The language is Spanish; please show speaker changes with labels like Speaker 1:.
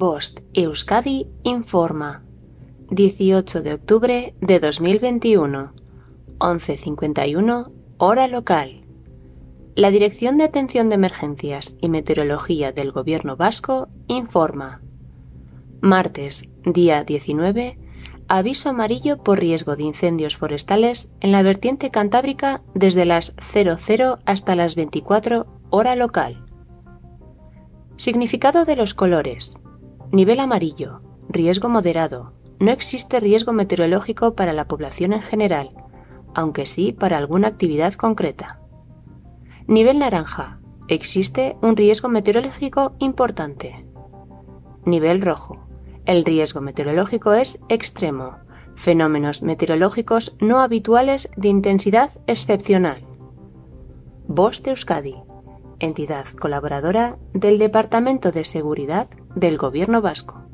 Speaker 1: Bost Euskadi informa. 18 de octubre de 2021. 11.51 hora local. La Dirección de Atención de Emergencias y Meteorología del Gobierno Vasco informa. Martes, día 19, aviso amarillo por riesgo de incendios forestales en la vertiente cantábrica desde las 00 hasta las 24 hora local. Significado de los colores. Nivel amarillo. Riesgo moderado. No existe riesgo meteorológico para la población en general, aunque sí para alguna actividad concreta. Nivel naranja. Existe un riesgo meteorológico importante. Nivel rojo. El riesgo meteorológico es extremo. Fenómenos meteorológicos no habituales de intensidad excepcional. Voz de Euskadi, entidad colaboradora del Departamento de Seguridad del Gobierno Vasco.